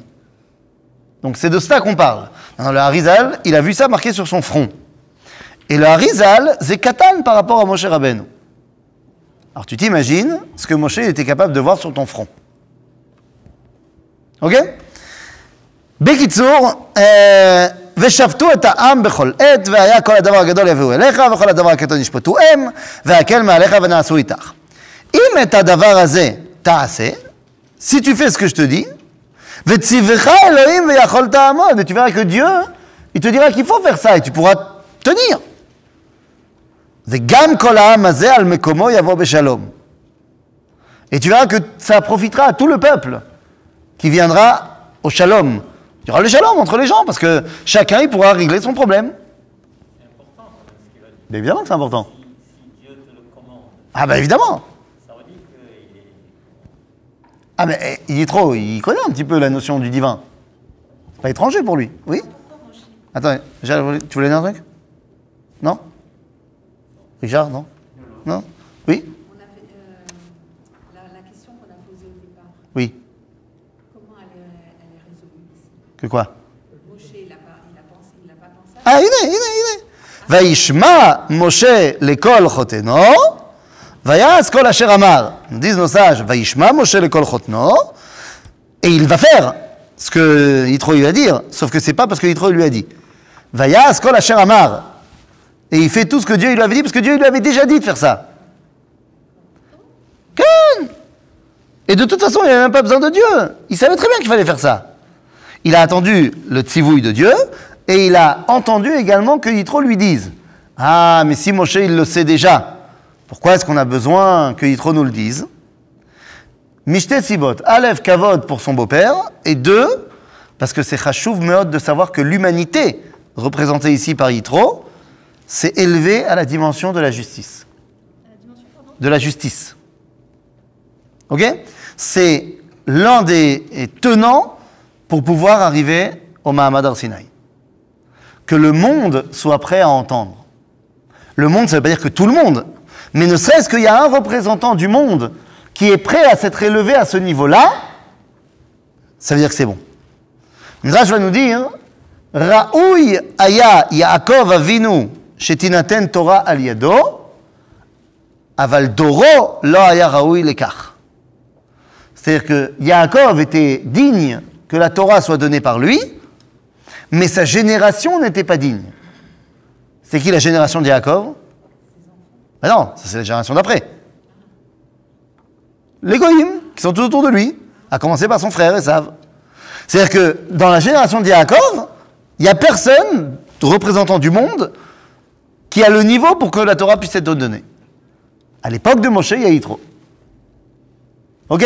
Donc c'est de cela qu'on parle. Hein, le Harizal, il a vu ça marqué sur son front. Et le Harizal, c'est Katan par rapport à Moshe Rabbeinu. Alors tu t'imagines ce que Moshe était capable de voir sur ton front. Ok? Bekitsour, euh, ושפטו את העם בכל עת, והיה כל הדבר הגדול יביאו אליך, וכל הדבר הקטן ישפטו הם, והקל מעליך ונעשו איתך. אם את הדבר הזה תעשה, si tu fais ce que je te dis, וציווך אלוהים ויכול תעמוד, te dira qu'il faut faire ça, et tu pourras tenir. וגם כל העם הזה על מקומו יבוא בשלום. Et tu verras que le peuple qui viendra au shalom. Il y aura le shalom entre les gens parce que chacun il pourra régler son problème. C'est important. Mais évidemment que c'est important. Si, si Dieu te le commande, Ah ben évidemment. ça veut dire qu'il est. Ah mais eh, il est trop, il connaît un petit peu la notion du divin. C'est pas étranger pour lui. Oui Attends, tu voulais dire un truc? Non? Richard, non Non Oui On a fait, euh, la, la question qu'on a posée au départ, Oui. comment elle est, elle est résolue ici Que quoi Moshe, il n'a pas, il a pensé, il n'a pas pensé à Ah, הנה, הנה, הנה. וישמע משה לכל חותנו, ויעש כל אשר אמר. Disent nos sages, וישמע משה לכל חותנו, et il va faire ce que Yitro lui a dit, sauf que c'est pas parce que Yitro lui a dit. ויעש כל אשר אמר. Et il fait tout ce que Dieu lui avait dit, parce que Dieu lui avait déjà dit de faire ça. Ken Et de toute façon, il n'avait même pas besoin de Dieu. Il savait très bien qu'il fallait faire ça. Il a attendu le tzivouille de Dieu et il a entendu également que Yitro lui dise Ah, mais si Moshe il le sait déjà, pourquoi est-ce qu'on a besoin que Yitro nous le dise? Mishte Sibot, Aleph Kavod pour son beau-père, et deux, parce que c'est Chachouv Meod de savoir que l'humanité, représentée ici par Yitro, s'est élevée à la dimension de la justice. De la justice. Ok? C'est l'un des tenants pour pouvoir arriver au Mahamad Arsinaï. Que le monde soit prêt à entendre. Le monde, ça ne veut pas dire que tout le monde, mais ne serait-ce qu'il y a un représentant du monde qui est prêt à s'être élevé à ce niveau-là, ça veut dire que c'est bon. Midrash va nous dire Raoui aya Yaakov avinu shetinaten Torah al yado, aval doro lo aya raoui lekach. C'est-à-dire que Yaakov était digne que la Torah soit donnée par lui, mais sa génération n'était pas digne. C'est qui la génération de Ben non, ça c'est la génération d'après. Les goïms, qui sont tout autour de lui, à commencer par son frère Esav. C'est-à-dire que dans la génération de il n'y a personne, représentant du monde, qui a le niveau pour que la Torah puisse être donnée. À l'époque de Moshe, il y a Yitro. Ok?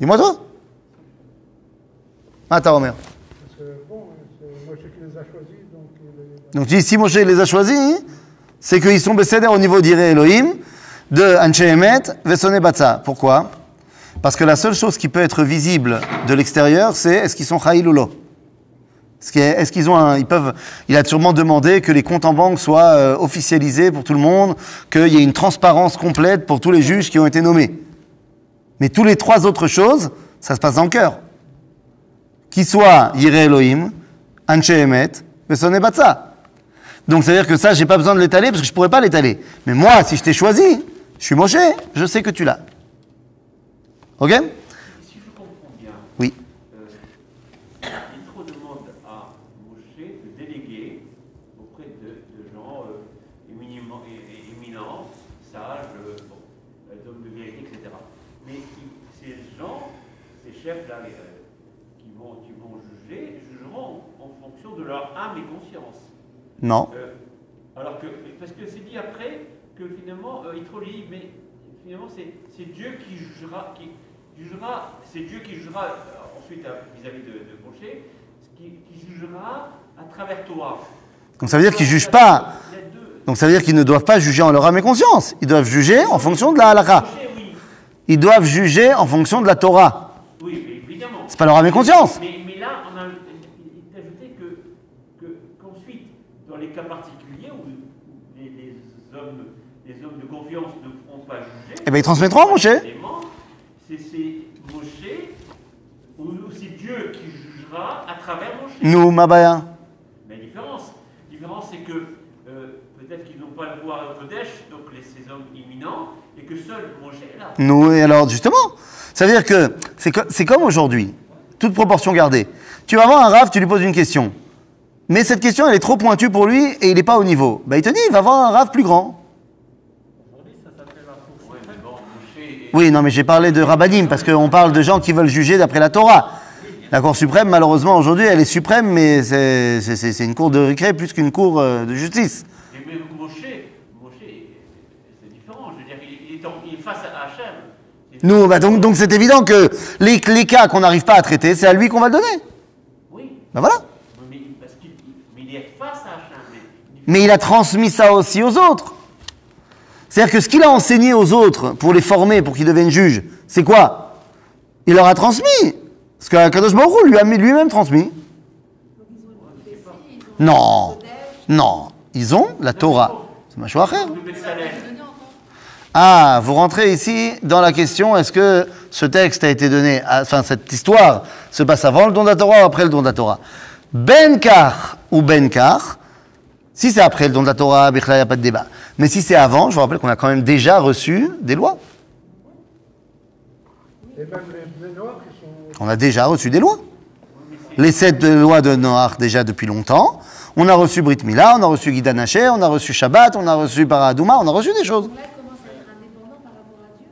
Dis-moi toi. Ah, t'as Omer. Donc, donc si Moshe les a choisis, hein, c'est qu'ils sont bécédés au niveau d'Iré Elohim, de Anchehemet Vesone Batsa. Pourquoi? Parce que la seule chose qui peut être visible de l'extérieur, c'est est-ce qu'ils sont Chaïl ou est-ce qu'ils ont un, ils peuvent, il a sûrement demandé que les comptes en banque soient euh, officialisés pour tout le monde, qu'il y ait une transparence complète pour tous les juges qui ont été nommés. Mais tous les trois autres choses, ça se passe dans le cœur. Qu'ils soient Yiré Elohim, Anche Emet, Batsa. Donc ça veut dire que ça, j'ai pas besoin de l'étaler parce que je pourrais pas l'étaler. Mais moi, si je t'ai choisi, je suis Moshe, je sais que tu l'as. Ok? Si je comprends bien, Oui. euh, Yitro demande à Moshe de déléguer auprès de, de gens euh, éminemment- é- é- éminents, sages, euh, bon, euh, hommes de vérité, etc. Mais ces gens, ces chefs-là, qui, vont, qui vont juger, jugeront en fonction de leur âme et conscience. Non. Euh, alors que, parce que c'est dit après que finalement, euh, lui dit, mais finalement c'est c'est Dieu qui jugera, qui jugera, c'est Dieu qui jugera euh, ensuite vis-à-vis de, de qui, qui jugera à travers toi. Donc ça veut dire qu'ils jugent pas. Il. Donc ça veut dire qu'ils ne doivent pas juger en leur âme et conscience. Ils doivent juger en fonction de la halakha. Ils doivent juger en fonction de la Torah. oui, mais évidemment. C'est pas leur âme conscience. Mais, mais là, on a ajouté que, que- qu'ensuite, dans les cas particuliers où les, les hommes, les hommes de confiance ne pourront pas juger, Eh ben ils transmettront Moshe. c'est Moshe ou, c'est Dieu qui jugera à travers Moshe. Nous, Mabaya. Mais la différence, la différence c'est que euh, peut-être qu'ils n'ont pas le pouvoir au Kodesh, donc les, ces hommes imminents, et que seul Moshe est là. Nous, et alors justement, ça veut dire que c'est co- c'est comme aujourd'hui, toute proportion gardée. Tu vas voir un raf, tu lui poses une question. Mais cette question, elle est trop pointue pour lui et il n'est pas au niveau. Bah, il te dit, va voir un raf plus grand. Oui, non, mais j'ai parlé de rabbinim parce qu'on parle de gens qui veulent juger d'après la Torah. La Cour suprême, malheureusement, aujourd'hui, elle est suprême, mais c'est- c'est c'est- c'est une cour de récré plus qu'une cour euh, de justice. Et même Moshe, Moshe, c'est différent. Je veux dire, il est, en- il est face à Hachem. C'est- Nous, bah, donc donc c'est évident que les, les cas qu'on n'arrive pas à traiter, c'est à lui qu'on va le donner. Oui, Ben voilà. mais, parce qu'il mais il est face à Hachem. Mais, il a transmis ça aussi aux autres. C'est-à-dire que ce qu'il a enseigné aux autres pour les former, pour qu'ils deviennent juges, c'est quoi? Il leur a transmis. Ce que Kadosh Baruch lui a mis- lui-même transmis. Non, non. Ils ont la Torah. C'est ma Betzalel, Donner encore. Ah, vous rentrez ici dans la question est-ce que ce texte a été donné, à- enfin cette histoire se passe avant le don de la Torah ou après le don de la Torah? Benkar ou Benkar, si c'est après le don de la Torah, il n'y a pas de débat. Mais si c'est avant, je vous rappelle qu'on a quand même déjà reçu des lois. Et même les, les Noirs qui sont. On a déjà reçu des lois. Les sept lois de Noach déjà depuis longtemps. On a reçu Brit Mila, on a reçu Guidan Haché, on a reçu Shabbat, on a reçu Paradouma, on a reçu des choses. Donc là, ils commencent à être indépendants par rapport à Dieu.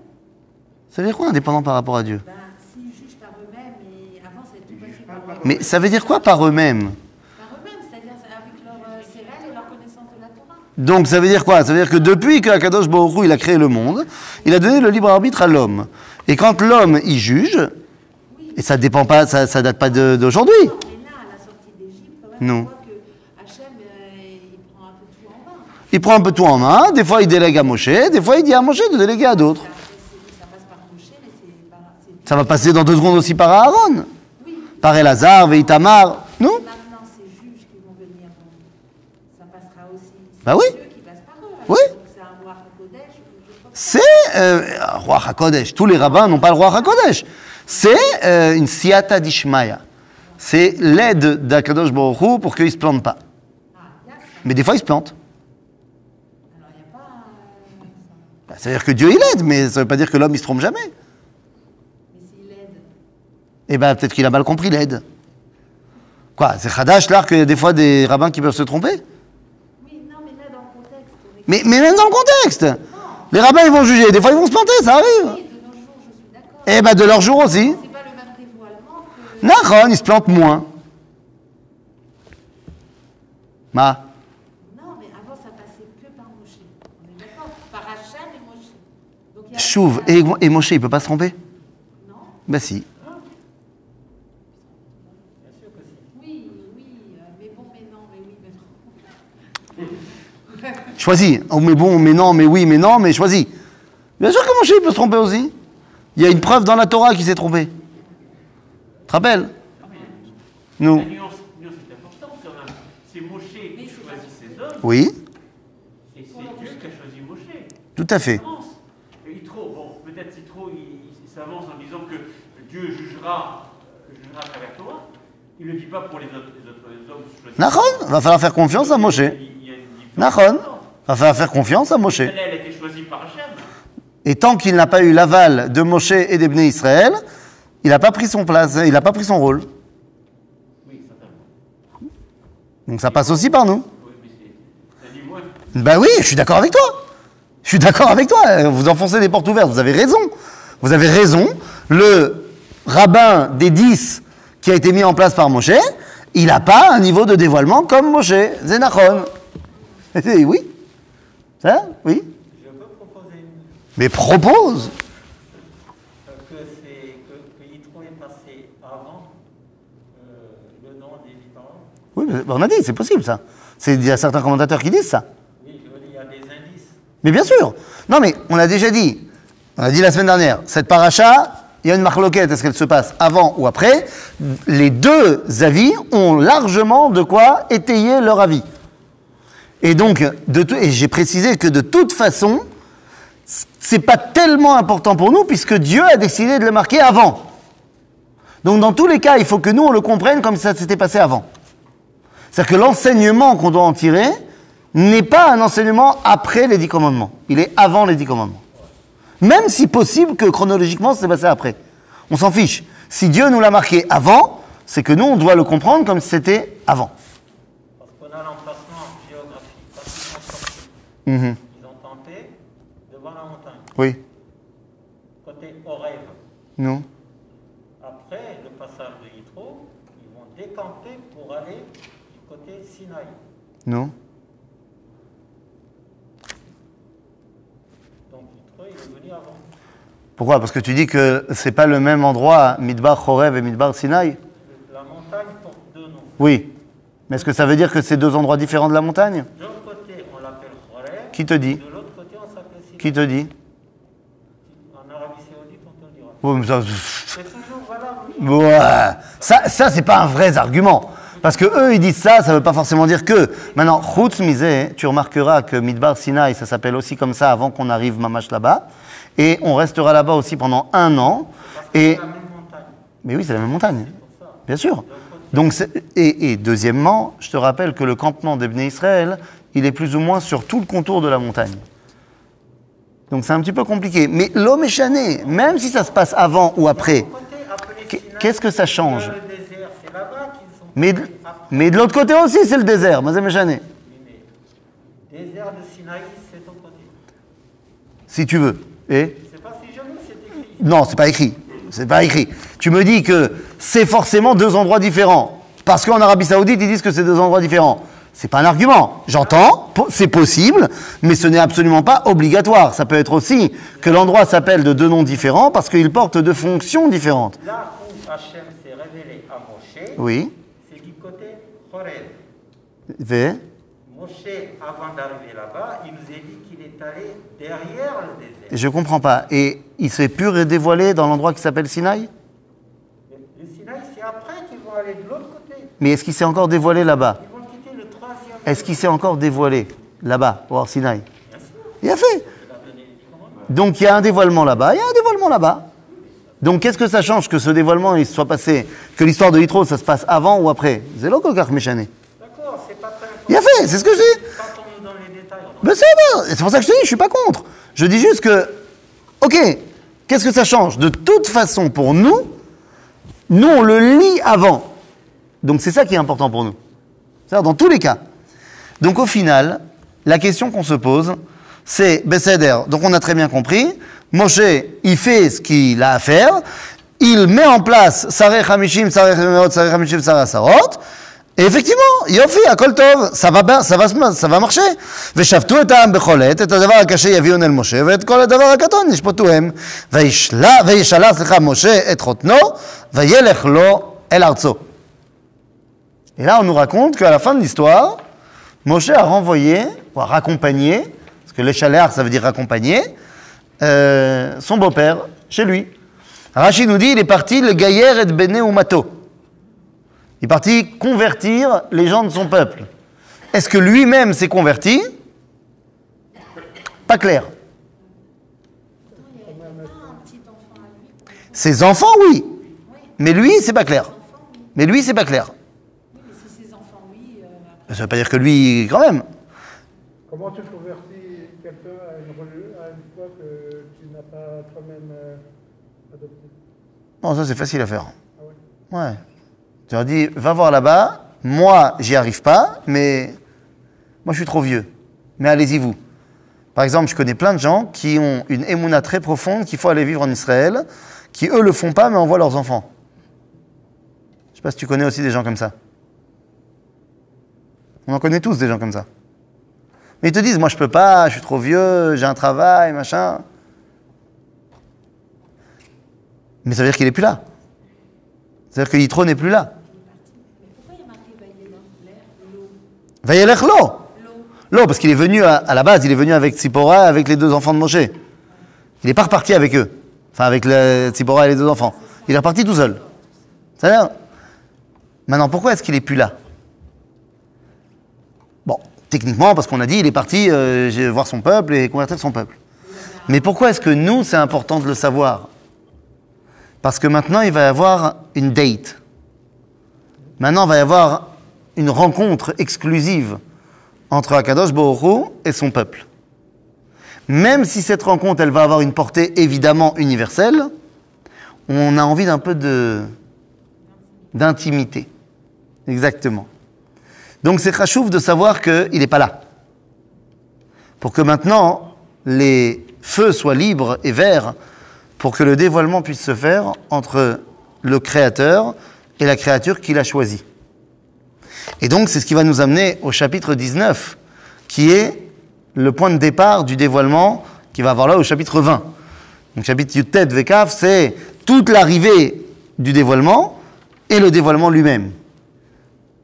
Ça veut dire quoi indépendant par rapport à Dieu Ben, s'ils jugent par eux-mêmes, et avant, c'était tout passé par eux-mêmes. Mais ça veut dire quoi par eux-mêmes Par eux-mêmes, c'est-à-dire avec leur euh, céréales et leur connaissance de la Torah. Donc ça veut dire quoi? Ça veut dire que depuis que Akadosh Baruch il a créé le monde, il a donné le libre arbitre à l'homme. Et quand l'homme y juge, et ça dépend pas, ça, ça date pas d'aujourd'hui. Non. euh. Il prend un peu tout en main, des fois il délègue à Moshe, des fois il dit à Moshe de déléguer à d'autres. Après, c'est- ça passe par Moshe, mais c'est par... c'est- Ça va passer dans deux secondes aussi par Aaron, Oui, par Elazar, Veitamar, non maintenant, ces juges qui vont venir, ça passera aussi. C'est Bah oui. Dieu qui passe par eux. Oui. C'est. C'est euh, roi Hakodesh. Tous les rabbins n'ont pas le roi Hakodesh. C'est euh, une siata d'Ishmaïa. C'est l'aide d'Akadosh Baruch pour qu'il ne se plante pas. Ah. Mais des fois il se plante. Pas... Bah, Ça veut dire que Dieu il aide, mais ça veut pas dire que l'homme il se trompe jamais. Eh ben peut-être qu'il a mal compris l'aide. Quoi C'est Khadash là qu'il y a des fois des rabbins qui peuvent se tromper? Oui, non, mais là, dans le contexte, mais, mais même dans le contexte Les rabbins ils vont juger, des fois ils vont se planter, ça arrive. Oui, de nos jours, je suis d'accord. Eh ben de leur jour aussi. C'est pas le même dévoilement que. Nahon, ils se plantent moins. Ma Non, mais avant, ça passait que par Moshe. On est d'accord Par Hachem et Moshe. Donc, il y a- Chouve, et, et Moshe il peut pas se tromper? Non Ben si. Bien sûr que si. Oui, oui, euh, mais bon, mais non, mais oui, mais non. Choisis. Oh mais bon, mais non, mais oui, mais non, mais choisis. Bien sûr que Moshe il peut se tromper aussi. Il y a une preuve dans la Torah qu'il s'est trompé. Tu te rappelles? Nous. La nuance, nuance est importante quand même. C'est Moshe qui choisit ses hommes Oui, et c'est Dieu qui a choisi Moshe. tout à fait. Et Yitro, bon, peut-être Yitro, il, il s'avance en disant que Dieu jugera, jugera à travers toi. Il ne le dit pas pour les autres, les autres hommes. Nahon, va falloir faire confiance à Moshe. Il y a une différence Nahon, importante. va falloir faire confiance à Moshe. Par Hachem. Et tant qu'il n'a pas eu l'aval de Moshe et des Bnei Israël, il n'a pas pris son place, il n'a pas pris son rôle. Donc ça passe aussi par nous. Ben oui, je suis d'accord avec toi. Je suis d'accord avec toi. Vous enfoncez des portes ouvertes. Vous avez raison. Vous avez raison. Le rabbin des dix qui a été mis en place par Moshe, il n'a pas un niveau de dévoilement comme Moshe. Zénachon. Oui. Ça Oui? Je peux proposer une- Mais propose. euh, que, Yitro est passé avant euh, le nom des. Oui, mais on a dit, c'est possible ça. Il y a certains commentateurs qui disent ça. Oui, je veux dire, il y a des indices. Mais bien sûr. Non, mais on a déjà dit, on a dit la semaine dernière, cette paracha, il y a une marloquette, est-ce qu'elle se passe avant ou après? Les deux avis ont largement de quoi étayer leur avis. Et donc, j'ai précisé que de toute façon, c'est pas tellement important pour nous puisque Dieu a décidé de le marquer avant. Donc, dans tous les cas, il faut que nous on le comprenne comme ça s'était passé avant. C'est-à-dire que l'enseignement qu'on doit en tirer n'est pas un enseignement après les dix commandements. Il est avant les dix commandements. Même si possible que chronologiquement c'est passé après. On s'en fiche. Si Dieu nous l'a marqué avant, c'est que nous on doit le comprendre comme si c'était avant. Parce qu'on a l'emplacement géographique. Quand ils sont Mhm. ils ont tenté devant la montagne, Oui. côté Horeb. Non. Après le passage de Yitro, ils vont décamper pour aller du côté Sinaï. Non. Donc Yitro, il est venu avant. Pourquoi? Parce que tu dis que c'est pas le même endroit, Midbar Chorev et Midbar Sinaï? La montagne porte deux noms. Oui. Mais est-ce que ça veut dire que c'est deux endroits différents de la montagne l'autre côté, on l'appelle Horeb. Qui te dit Sinaï. Qui te dit En Arabie Saoudite, on te le dira. C'est toujours valable. Ouais. Ça, ça c'est pas un vrai argument. Parce que eux, ils disent ça, ça veut pas forcément dire que. Maintenant, Mizeh, tu remarqueras que Midbar Sinai, ça s'appelle aussi comme ça avant qu'on arrive Mamash là-bas. Et on restera là-bas aussi pendant un an. Et, la même mais oui, c'est la même montagne. Bien sûr. Donc, et, et deuxièmement, je te rappelle que le campement d'Ebné Israël, il est plus ou moins sur tout le contour de la montagne. Donc c'est un petit peu compliqué. Mais l'homme est même si ça se passe avant ou après. Qu'est-ce que ça change? Mais, de- l'autre côté aussi, c'est le désert. Mazem désert de Sinaï, c'est ton côté. Si tu veux. Non, c'est pas écrit. C'est pas écrit. Tu me dis que c'est forcément deux endroits différents. Parce qu'en Arabie Saoudite, ils disent que c'est deux endroits différents. C'est pas un argument. J'entends, c'est possible, mais ce n'est absolument pas obligatoire. Ça peut être aussi que l'endroit s'appelle de deux noms différents parce qu'il porte deux fonctions différentes. Là où Hachem s'est révélé à Moshe, Oui. c'est du côté Horeb. V. Moshe, avant d'arriver là-bas, il nous a dit qu'il est allé derrière le désert. Je comprends pas. Et il s'est pur et dévoilé dans l'endroit qui s'appelle Sinaï? Le le Sinaï, c'est après qu'ils vont aller de l'autre côté. Mais est-ce qu'il s'est encore dévoilé là-bas Ils vont quitter le troisième. Est-ce qu'il s'est encore dévoilé là-bas, au Sinaï Il a fait. Donc il y a un dévoilement là-bas, il y a un dévoilement là-bas. Donc qu'est-ce que ça change que ce dévoilement il soit passé, que l'histoire de Yitro ça se passe avant ou après Méchané. D'accord, c'est pas très. Il a fait, c'est ce que je dis. Quand on nous les détails. C'est c'est pour ça que je te dis, je suis pas contre. Je dis juste que, ok, qu'est-ce que ça change De toute façon, pour nous, nous on le lit avant. Donc c'est ça qui est important pour nous. C'est-à-dire dans tous les cas. Donc au final, la question qu'on se pose, c'est Besséder. Donc on a très bien compris. Moshe, il fait ce qu'il a à faire. Il met en place Sareh Hamishim, Sareh Meot, Sareh Hamishim, Sareh Sarot. Et effectivement, Yofi, Akol Tov, ça va, bien, ça va, se- ça va marcher. ושפטו את העם בחולת, את הדבר הקשה יביאון אל משה, ואת כל הדבר הקטון ישפטוהם. וישלה- וישאלה, סליחה, משה את חותנו, וילך לו אל ארצו. Et là, on nous raconte qu'à la fin de l'histoire, Moshe a renvoyé, ou a raccompagné, parce que l'échaléar, ça veut dire raccompagner, euh, son beau-père chez lui. Rachid nous dit, il est parti le gaillère et de Béné ou Mato. Il est parti convertir les gens de son peuple. Est-ce que lui-même s'est converti? Pas clair. Ses enfants, oui. Mais lui, c'est pas clair. Mais lui, c'est pas clair. Oui, mais si ses enfants, Ça veut pas dire que lui, quand même. Comment tu convertis quelqu'un à une, à une foi que tu n'as pas toi-même euh, adoptée? Non, ça, c'est facile à faire. Ah ouais? Ouais. Tu leur dis, va voir là-bas. Moi, j'y arrive pas, mais moi, je suis trop vieux. Mais allez-y, vous. Par exemple, je connais plein de gens qui ont une émouna très profonde qu'il faut aller vivre en Israël, qui eux le font pas, mais envoient leurs enfants. Je sais pas si tu connais aussi des gens comme ça. On en connaît tous des gens comme ça. Mais ils te disent, moi, je peux pas, je suis trop vieux, j'ai un travail, machin. Mais ça veut dire qu'il est plus là. C'est-à-dire que Yitro n'est plus là. l'eau. Vayelech. L'eau. Lo, parce qu'il est venu à, la base, il est venu avec Tzipora, avec les deux enfants de Moshe. Il n'est pas reparti avec eux. Enfin, avec le, Tzipora et les deux enfants. Il est reparti tout seul. C'est-à-dire Maintenant, pourquoi est-ce qu'il est plus là? Techniquement, parce qu'on a dit, il est parti euh, voir son peuple et convertir son peuple. Mais pourquoi est-ce que nous, c'est important de le savoir? Parce que maintenant, il va y avoir une date. Maintenant, il va y avoir une rencontre exclusive entre Akadosh Hu et son peuple. Même si cette rencontre, elle va avoir une portée évidemment universelle, on a envie d'un peu de d'intimité. Exactement. Donc c'est chachouf de savoir qu'il n'est pas là. Pour que maintenant, les feux soient libres et verts, pour que le dévoilement puisse se faire entre le Créateur et la créature qu'il a choisie. Et donc, c'est ce qui va nous amener au chapitre 19, qui est le point de départ du dévoilement qui va avoir là au chapitre 20. Donc, chapitre Yutet Vekaf, c'est toute l'arrivée du dévoilement et le dévoilement lui-même.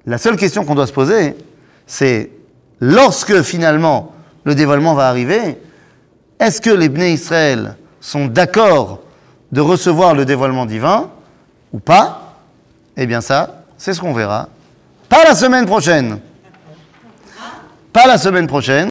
La seule question qu'on doit se poser, c'est lorsque finalement le dévoilement va arriver, est-ce que les Bnei Israël sont d'accord de recevoir le dévoilement divin ou pas? Eh bien ça, c'est ce qu'on verra. Pas la semaine prochaine. Pas la semaine prochaine.